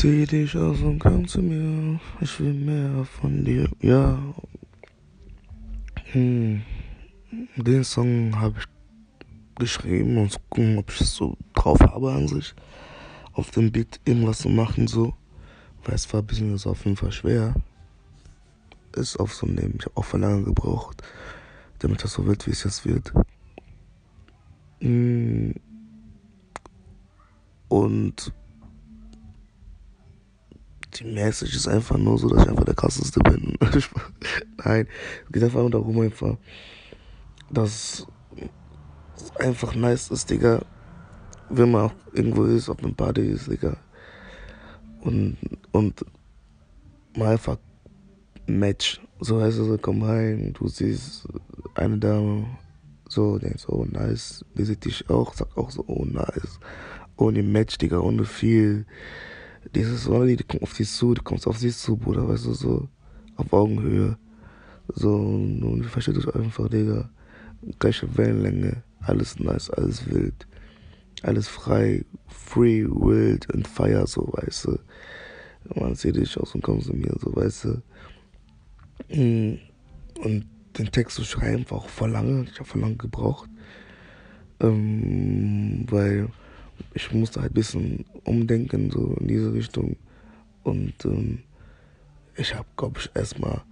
Zieh dich aus und komm zu mir. Ich will mehr von dir. Ja. Hm. Den Song habe ich geschrieben und gucken, ob ich es so drauf habe an sich. Auf dem Beat irgendwas zu machen, so. Weil es war ein bisschen ist auf jeden Fall schwer. Es aufzunehmen. Ich habe auch lange gebraucht, damit das so wird, wie es jetzt wird. Hm. Und die Message ist einfach nur so, dass ich einfach der krasseste bin. Nein, es geht einfach nur darum, einfach, dass es einfach nice ist, Digga. Wenn man auch irgendwo ist, auf einem Party ist, Digga. Und, und mal einfach Match. So heißt es, so, komm rein, du siehst eine Dame, so, denkst, oh nice, die sieht dich auch, sagt auch so, oh nice. Ohne Match, Digga, ohne viel dieses Sonne, die kommt auf dich zu, du kommst auf sie zu, Bruder, weißt du, so auf Augenhöhe. So, und versteht euch einfach, Digga. Gleiche Wellenlänge, alles nice, alles wild, alles frei, free, wild und fire, so, weißt du. Man sieht dich aus und kommst zu mir, so, weißt du. Mm. Und den Text zu schreiben war auch voll lange, ich habe voll lange gebraucht. Ähm, weil ich musste halt ein bisschen umdenken, so in diese Richtung. Und ähm, ich habe, glaube ich, erstmal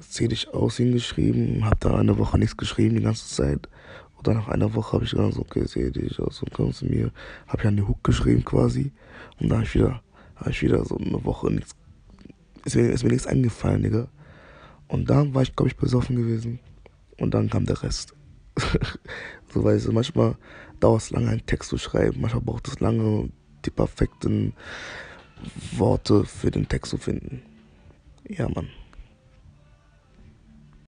Zieh dich aus hingeschrieben, habe da eine Woche nichts geschrieben die ganze Zeit. Und dann nach einer Woche habe ich gesagt, okay, zieh dich aus und komm zu mir. Habe ja eine Hook geschrieben quasi. Und dann habe ich wieder, ich wieder so eine Woche nichts, ist mir, ist mir nichts eingefallen, Digga. Und dann war ich, glaube ich, besoffen gewesen. Und dann kam der Rest. so weißt du, manchmal dauert es lange, einen Text zu schreiben. Manchmal braucht es lange, die perfekten Worte für den Text zu finden. Ja, Mann.